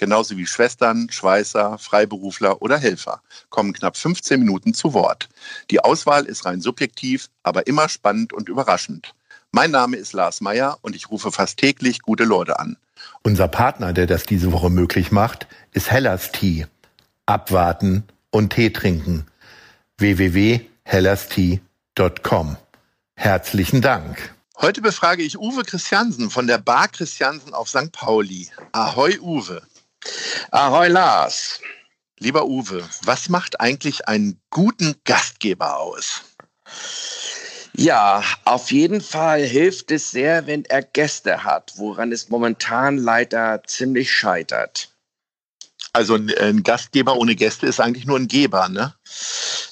genauso wie Schwestern, Schweißer, Freiberufler oder Helfer, kommen knapp 15 Minuten zu Wort. Die Auswahl ist rein subjektiv, aber immer spannend und überraschend. Mein Name ist Lars Meyer und ich rufe fast täglich gute Leute an. Unser Partner, der das diese Woche möglich macht, ist Hellas Tea. Abwarten und Tee trinken. www.hellastea.com. Herzlichen Dank. Heute befrage ich Uwe Christiansen von der Bar Christiansen auf St. Pauli. Ahoi Uwe. Ahoi Lars. Lieber Uwe, was macht eigentlich einen guten Gastgeber aus? Ja, auf jeden Fall hilft es sehr, wenn er Gäste hat, woran es momentan leider ziemlich scheitert. Also ein, Gastgeber ohne Gäste ist eigentlich nur ein Geber, ne?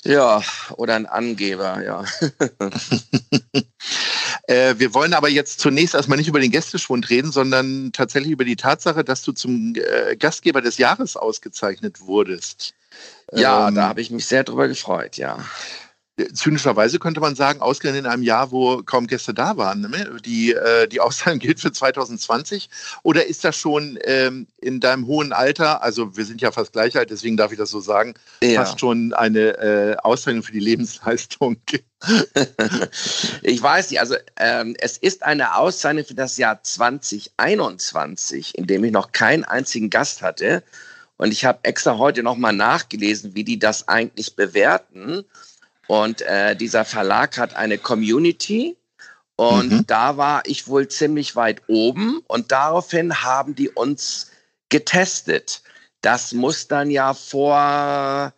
Ja, oder ein Angeber, ja. äh, wir wollen aber jetzt zunächst erstmal nicht über den Gästeschwund reden, sondern tatsächlich über die Tatsache, dass du zum äh, Gastgeber des Jahres ausgezeichnet wurdest. Ja, ähm, da habe ich mich sehr drüber gefreut, ja zynischerweise könnte man sagen, ausgerechnet in einem Jahr, wo kaum Gäste da waren. Ne? Die, äh, die Auszahlung gilt für 2020. Oder ist das schon ähm, in deinem hohen Alter, also wir sind ja fast gleich alt, deswegen darf ich das so sagen, ja. fast schon eine äh, Auszeichnung für die Lebensleistung? ich weiß nicht, also ähm, es ist eine Auszeichnung für das Jahr 2021, in dem ich noch keinen einzigen Gast hatte. Und ich habe extra heute nochmal nachgelesen, wie die das eigentlich bewerten. Und äh, dieser Verlag hat eine Community und mhm. da war ich wohl ziemlich weit oben und daraufhin haben die uns getestet. Das muss dann ja vor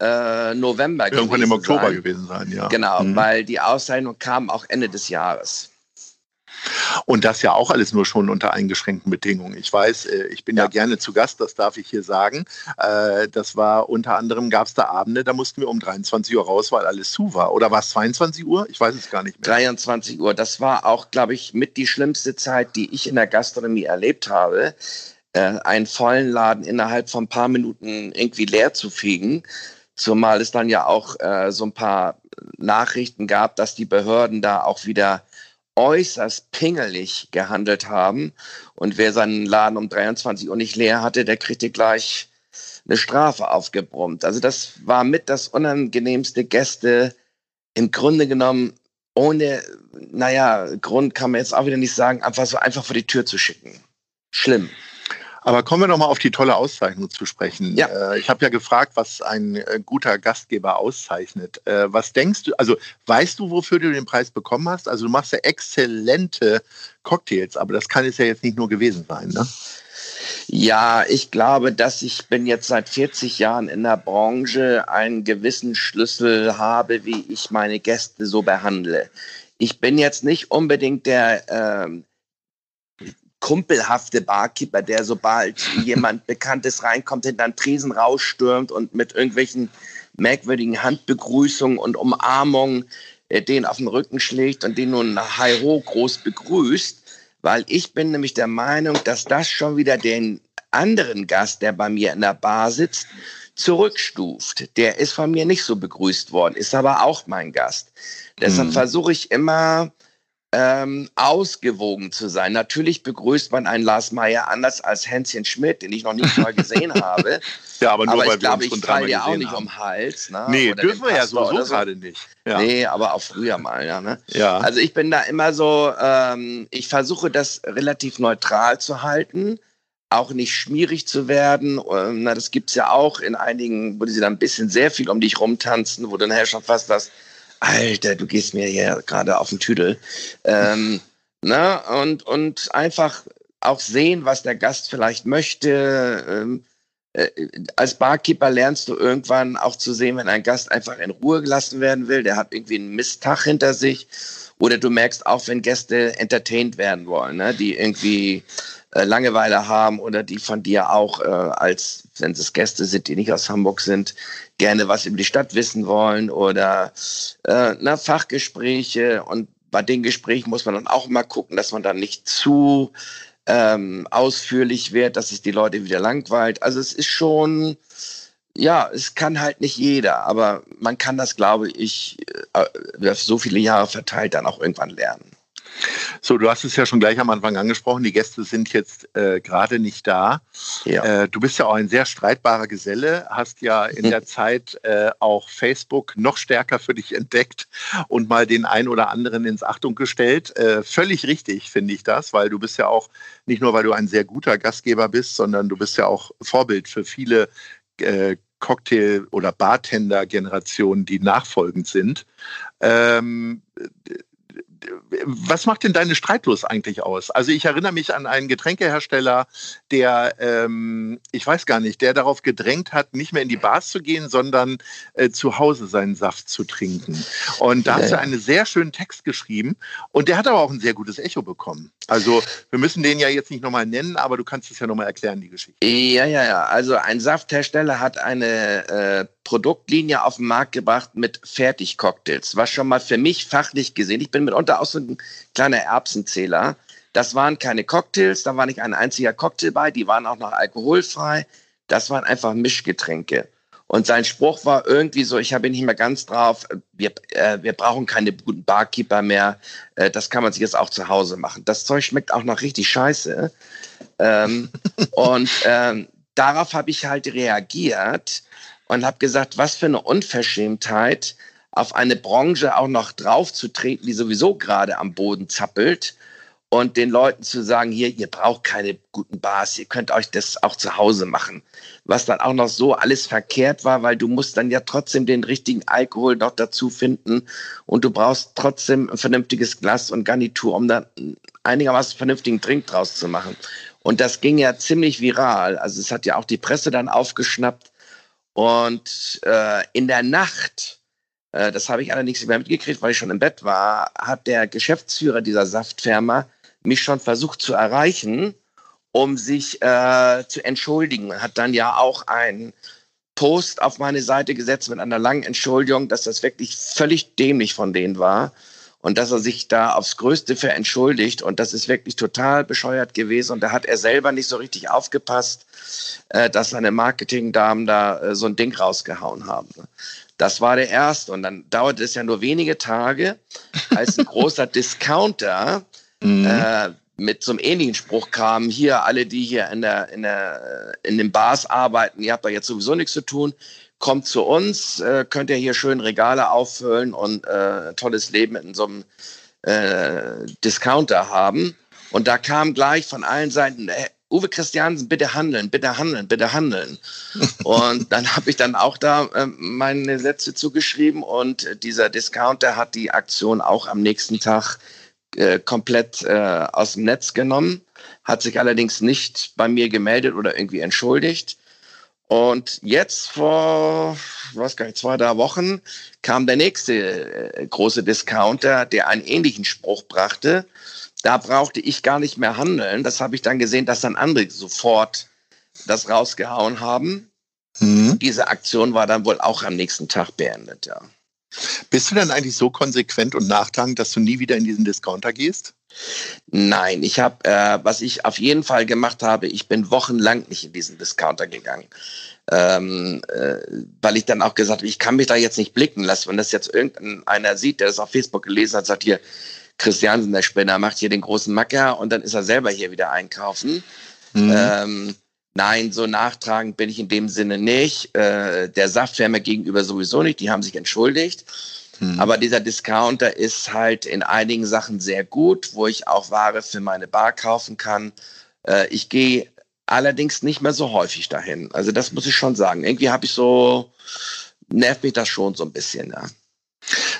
äh, November Irgendwann im Oktober sein. gewesen sein, ja. Genau, mhm. weil die Auszeichnung kam auch Ende des Jahres. Und das ja auch alles nur schon unter eingeschränkten Bedingungen. Ich weiß, äh, ich bin ja, ja gerne zu Gast, das darf ich hier sagen. Äh, das war unter anderem, gab es da Abende, da mussten wir um 23 Uhr raus, weil alles zu war. Oder war es 22 Uhr? Ich weiß es gar nicht mehr. 23 Uhr, das war auch, glaube ich, mit die schlimmste Zeit, die ich in der Gastronomie erlebt habe. Äh, einen vollen Laden innerhalb von ein paar Minuten irgendwie leer zu fegen. Zumal es dann ja auch so ein paar Nachrichten gab, dass die Behörden da auch wieder äußerst pingelig gehandelt haben. Und wer seinen Laden um 23 Uhr nicht leer hatte, der kriegte gleich eine Strafe aufgebrummt. Also das war mit das unangenehmste Gäste im Grunde genommen ohne, naja, Grund kann man jetzt auch wieder nicht sagen, einfach so einfach vor die Tür zu schicken. Schlimm. Aber kommen wir noch mal auf die tolle Auszeichnung zu sprechen. Ja. Äh, ich habe ja gefragt, was ein äh, guter Gastgeber auszeichnet. Äh, was denkst du, also weißt du, wofür du den Preis bekommen hast? Also du machst ja exzellente Cocktails, aber das kann es ja jetzt nicht nur gewesen sein, ne? Ja, ich glaube, dass ich bin jetzt seit 40 Jahren in der Branche einen gewissen Schlüssel habe, wie ich meine Gäste so behandle. Ich bin jetzt nicht unbedingt der ähm, kumpelhafte Barkeeper, der sobald jemand Bekanntes reinkommt, hinter den Tresen rausstürmt und mit irgendwelchen merkwürdigen Handbegrüßungen und Umarmungen äh, den auf den Rücken schlägt und den nun Hi-Ho groß begrüßt, weil ich bin nämlich der Meinung, dass das schon wieder den anderen Gast, der bei mir in der Bar sitzt, zurückstuft. Der ist von mir nicht so begrüßt worden, ist aber auch mein Gast. Deshalb mhm. versuche ich immer, ähm, ausgewogen zu sein. Natürlich begrüßt man einen Lars Meyer anders als Hänschen Schmidt, den ich noch nicht mal gesehen habe. ja, aber nur aber weil ich glaube, ich falle ja auch nicht haben. um Hals. Ne? Nee, Oder dürfen wir ja so, so gerade nicht. Ja. Nee, aber auch früher mal. Ja, ne? ja. Also ich bin da immer so, ähm, ich versuche das relativ neutral zu halten auch nicht schmierig zu werden. Ähm, na, das gibt's ja auch in einigen, wo sie dann ein bisschen sehr viel um dich rumtanzen, wo du nachher schon fast das Alter, du gehst mir hier gerade auf den Tüdel. Ähm, ne? und, und einfach auch sehen, was der Gast vielleicht möchte. Ähm, äh, als Barkeeper lernst du irgendwann auch zu sehen, wenn ein Gast einfach in Ruhe gelassen werden will, der hat irgendwie einen Misttag hinter sich Oder du merkst auch, wenn Gäste entertained werden wollen, ne? die irgendwie äh, Langeweile haben oder die von dir auch, äh, als wenn es Gäste sind, die nicht aus Hamburg sind, gerne was über die Stadt wissen wollen oder äh, na, Fachgespräche. Und bei den Gesprächen muss man dann auch mal gucken, dass man dann nicht zu ähm, ausführlich wird, dass es die Leute wieder langweilt. Also es ist schon, ja, es kann halt nicht jeder, aber man kann das, glaube ich, äh, so viele Jahre verteilt dann auch irgendwann lernen. So, du hast es ja schon gleich am Anfang angesprochen, die Gäste sind jetzt äh, gerade nicht da. Ja. Äh, du bist ja auch ein sehr streitbarer Geselle, hast ja in der Zeit äh, auch Facebook noch stärker für dich entdeckt und mal den einen oder anderen ins Achtung gestellt. Äh, völlig richtig finde ich das, weil du bist ja auch, nicht nur weil du ein sehr guter Gastgeber bist, sondern du bist ja auch Vorbild für viele äh, Cocktail- oder Bartender-Generationen, die nachfolgend sind. Ähm, was macht denn deine Streitlust eigentlich aus? Also ich erinnere mich an einen Getränkehersteller, der, ähm, ich weiß gar nicht, der darauf gedrängt hat, nicht mehr in die Bars zu gehen, sondern äh, zu Hause seinen Saft zu trinken. Und da ja, hast du einen sehr schönen Text geschrieben und der hat aber auch ein sehr gutes Echo bekommen. Also wir müssen den ja jetzt nicht nochmal nennen, aber du kannst es ja nochmal erklären, die Geschichte. Ja, ja, ja. Also ein Safthersteller hat eine äh, Produktlinie auf den Markt gebracht mit Fertigcocktails, was schon mal für mich fachlich gesehen, ich bin mitunter auch so ein kleiner Erbsenzähler, das waren keine Cocktails, da war nicht ein einziger Cocktail bei, die waren auch noch alkoholfrei, das waren einfach Mischgetränke. Und sein Spruch war irgendwie so, ich habe ihn nicht mehr ganz drauf, wir, äh, wir brauchen keine guten Barkeeper mehr, äh, das kann man sich jetzt auch zu Hause machen. Das Zeug schmeckt auch noch richtig scheiße. Ähm, und ähm, darauf habe ich halt reagiert und habe gesagt, was für eine Unverschämtheit, auf eine Branche auch noch draufzutreten, die sowieso gerade am Boden zappelt und den Leuten zu sagen, hier, ihr braucht keine guten Bars, ihr könnt euch das auch zu Hause machen. Was dann auch noch so alles verkehrt war, weil du musst dann ja trotzdem den richtigen Alkohol noch dazu finden und du brauchst trotzdem ein vernünftiges Glas und Garnitur, um da einigermaßen vernünftigen Drink draus zu machen. Und das ging ja ziemlich viral. Also es hat ja auch die Presse dann aufgeschnappt. Und äh, in der Nacht, äh, das habe ich allerdings nicht mehr mitgekriegt, weil ich schon im Bett war, hat der Geschäftsführer dieser Saftfirma mich schon versucht zu erreichen, um sich äh, zu entschuldigen. Hat dann ja auch einen Post auf meine Seite gesetzt mit einer langen Entschuldigung, dass das wirklich völlig dämlich von denen war und dass er sich da aufs Größte für entschuldigt und das ist wirklich total bescheuert gewesen und da hat er selber nicht so richtig aufgepasst, äh, dass seine Marketingdamen da äh, so ein Ding rausgehauen haben. Das war der erste und dann dauerte es ja nur wenige Tage, als ein großer Discounter mhm. äh, mit so einem ähnlichen Spruch kam, hier alle, die hier in der, in der, in den Bars arbeiten, ihr habt da jetzt sowieso nichts zu tun, kommt zu uns, äh, könnt ihr hier schön Regale auffüllen und äh, tolles Leben in so einem äh, Discounter haben. Und da kam gleich von allen Seiten, äh, Uwe Christiansen, bitte handeln, bitte handeln, bitte handeln. und dann habe ich dann auch da äh, meine Sätze zugeschrieben und dieser Discounter hat die Aktion auch am nächsten Tag äh, komplett äh, aus dem Netz genommen, hat sich allerdings nicht bei mir gemeldet oder irgendwie entschuldigt. Und jetzt vor, was gar nicht, zwei, drei Wochen kam der nächste äh, große Discounter, der einen ähnlichen Spruch brachte. Da brauchte ich gar nicht mehr handeln. Das habe ich dann gesehen, dass dann andere sofort das rausgehauen haben. Mhm. Diese Aktion war dann wohl auch am nächsten Tag beendet, ja. Bist du dann eigentlich so konsequent und nachtragend, dass du nie wieder in diesen Discounter gehst? Nein, ich habe, äh, was ich auf jeden Fall gemacht habe, ich bin wochenlang nicht in diesen Discounter gegangen. Ähm, äh, weil ich dann auch gesagt habe, ich kann mich da jetzt nicht blicken lassen. Wenn das jetzt irgendeiner sieht, der das auf Facebook gelesen hat, sagt hier, Christiansen, der Spinner, macht hier den großen Macker und dann ist er selber hier wieder einkaufen. Mhm. Ähm, nein, so nachtragend bin ich in dem Sinne nicht. Äh, der Saftwärme gegenüber sowieso nicht, die haben sich entschuldigt. Mhm. Aber dieser Discounter ist halt in einigen Sachen sehr gut, wo ich auch Ware für meine Bar kaufen kann. Äh, ich gehe allerdings nicht mehr so häufig dahin. Also das muss ich schon sagen. Irgendwie habe ich so, nervt mich das schon so ein bisschen, ja.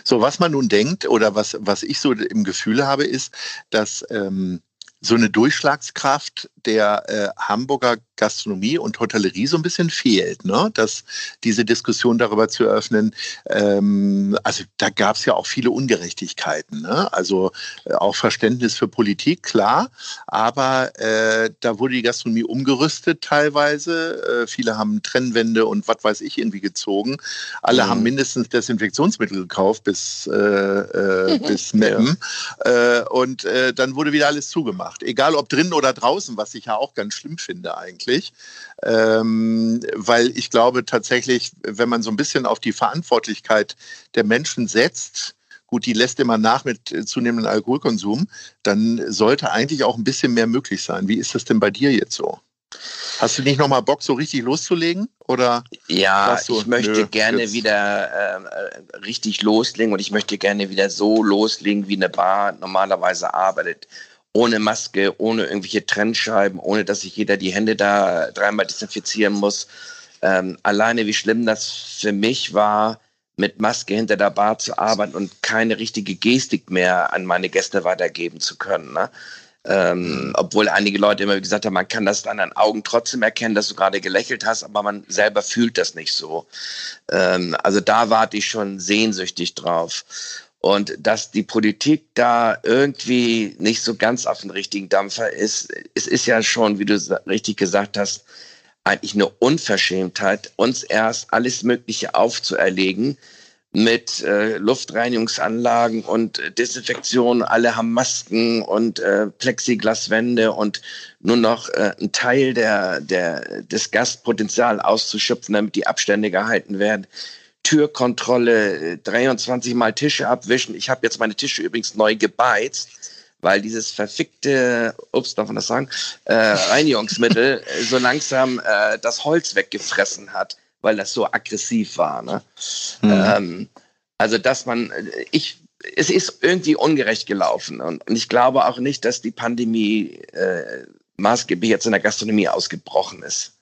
So, was man nun denkt oder was, was ich so im Gefühl habe, ist, dass ähm, so eine Durchschlagskraft der äh, Hamburger Gastronomie und Hotellerie so ein bisschen fehlt, ne? dass diese Diskussion darüber zu eröffnen, ähm, also da gab es ja auch viele Ungerechtigkeiten, ne? also äh, auch Verständnis für Politik, klar, aber äh, da wurde die Gastronomie umgerüstet teilweise, äh, viele haben Trennwände und was weiß ich irgendwie gezogen, alle mhm. haben mindestens Desinfektionsmittel gekauft bis, äh, bis Meppen und dann wurde wieder alles zugemacht, egal ob drinnen oder draußen, was ich ja auch ganz schlimm finde eigentlich. Ähm, weil ich glaube tatsächlich, wenn man so ein bisschen auf die Verantwortlichkeit der Menschen setzt, gut, die lässt immer nach mit zunehmendem Alkoholkonsum, dann sollte eigentlich auch ein bisschen mehr möglich sein. Wie ist das denn bei dir jetzt so? Hast du nicht nochmal Bock, so richtig loszulegen? Oder ja, du, ich möchte nö, gerne jetzt. wieder äh, richtig loslegen und ich möchte gerne wieder so loslegen, wie eine Bar normalerweise arbeitet ohne Maske, ohne irgendwelche Trennscheiben, ohne dass sich jeder die Hände da dreimal desinfizieren muss. Ähm, alleine wie schlimm das für mich war, mit Maske hinter der Bar zu arbeiten und keine richtige Gestik mehr an meine Gäste weitergeben zu können. Ne? Ähm, obwohl einige Leute immer gesagt haben, man kann das an deinen Augen trotzdem erkennen, dass du gerade gelächelt hast, aber man selber fühlt das nicht so. Ähm, also da warte ich schon sehnsüchtig drauf. Und dass die Politik da irgendwie nicht so ganz auf den richtigen Dampfer ist, es ist ja schon, wie du richtig gesagt hast, eigentlich eine Unverschämtheit, uns erst alles Mögliche aufzuerlegen mit äh, Luftreinigungsanlagen und Desinfektion. Alle haben Masken und äh, Plexiglaswände und nur noch äh, ein Teil der, der, des Gastpotenzials auszuschöpfen, damit die Abstände gehalten werden. Türkontrolle, 23 Mal Tische abwischen. Ich habe jetzt meine Tische übrigens neu gebeizt, weil dieses verfickte, ups, darf man das sagen, äh, Reinigungsmittel so langsam äh, das Holz weggefressen hat, weil das so aggressiv war. Ne? Mhm. Ähm, also, dass man, ich, es ist irgendwie ungerecht gelaufen und, und ich glaube auch nicht, dass die Pandemie äh, maßgeblich jetzt in der Gastronomie ausgebrochen ist.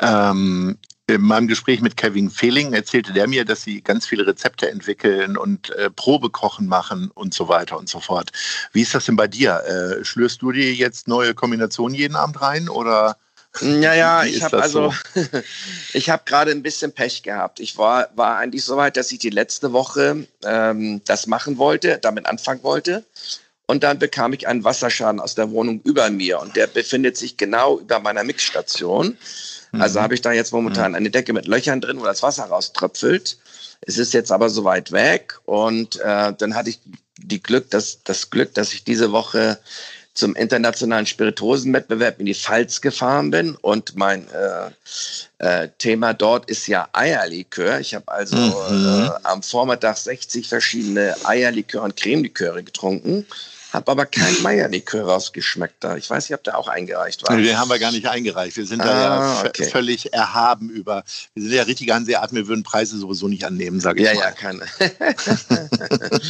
Ähm, in meinem Gespräch mit Kevin Fehling erzählte der mir, dass sie ganz viele Rezepte entwickeln und äh, Probekochen machen und so weiter und so fort. Wie ist das denn bei dir? Äh, schlürst du dir jetzt neue Kombinationen jeden Abend rein oder? Ja, ja, ich habe also, so? ich habe gerade ein bisschen Pech gehabt. Ich war, war eigentlich so weit, dass ich die letzte Woche ähm, das machen wollte, damit anfangen wollte. Und dann bekam ich einen Wasserschaden aus der Wohnung über mir und der befindet sich genau über meiner Mixstation. Also mhm. habe ich da jetzt momentan mhm. eine Decke mit Löchern drin, wo das Wasser rauströpfelt. Es ist jetzt aber so weit weg und äh, dann hatte ich die Glück, dass, das Glück, dass ich diese Woche zum internationalen Spirituosenwettbewerb in die Pfalz gefahren bin und mein äh, äh, Thema dort ist ja Eierlikör. Ich habe also mhm. äh, am Vormittag 60 verschiedene Eierlikör und Cremeliköre getrunken habe aber kein Meierlikör rausgeschmeckt da. Ich weiß nicht, ob der auch eingereicht war. Den haben wir gar nicht eingereicht. Wir sind ah, da ja okay. völlig erhaben über. Wir sind ja richtige Hanseaten, wir würden Preise sowieso nicht annehmen, sage ich ja, mal. Ja, ja, keine.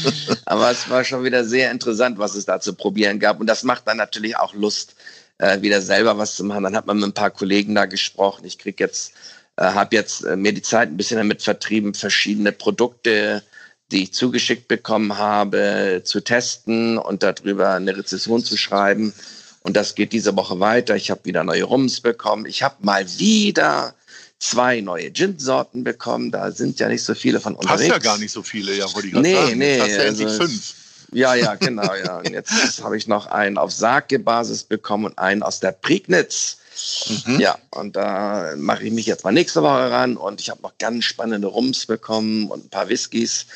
aber es war schon wieder sehr interessant, was es da zu probieren gab. Und das macht dann natürlich auch Lust, äh, wieder selber was zu machen. Dann hat man mit ein paar Kollegen da gesprochen. Ich krieg jetzt, äh, habe jetzt äh, mir die Zeit ein bisschen damit vertrieben, verschiedene Produkte die ich zugeschickt bekommen habe, zu testen und darüber eine Rezession zu schreiben. Und das geht diese Woche weiter. Ich habe wieder neue Rums bekommen. Ich habe mal wieder zwei neue Gin-Sorten bekommen. Da sind ja nicht so viele von unterwegs. Hast ja gar nicht so viele, ja, wollte ich gerade nee, sagen. Nee, Jetzt hast ja endlich also, fünf. Ja, ja, genau, ja. Und jetzt habe ich noch einen auf Sake-Basis bekommen und einen aus der Prignitz. Mhm. Ja, und da mache ich mich jetzt mal nächste Woche ran und ich habe noch ganz spannende Rums bekommen und ein paar Whiskys.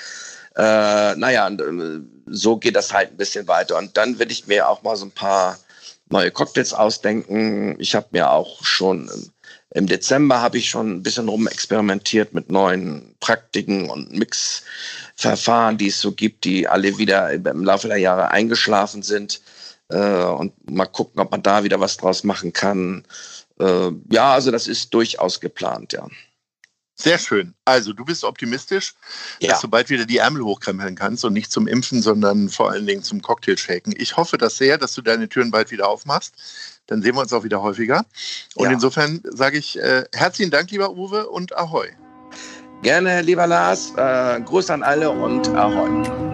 Äh, naja, und, äh, so geht das halt ein bisschen weiter. Und dann will ich mir auch mal so ein paar neue Cocktails ausdenken. Ich habe mir auch schon im Dezember habe ich schon ein bisschen rumexperimentiert mit neuen Praktiken und Mixverfahren, die es so gibt, die alle wieder im Laufe der Jahre eingeschlafen sind. Äh, und mal gucken, ob man da wieder was draus machen kann. Äh, ja, also das ist durchaus geplant, ja. Sehr schön. Also du bist optimistisch, ja. dass du bald wieder die Ärmel hochkrempeln kannst und nicht zum Impfen, sondern vor allen Dingen zum Cocktailshaken. Ich hoffe das sehr, dass du deine Türen bald wieder aufmachst. Dann sehen wir uns auch wieder häufiger. Und ja. insofern sage ich äh, herzlichen Dank, lieber Uwe, und Ahoi. Gerne, lieber Lars. Äh, Gruß an alle und Ahoi.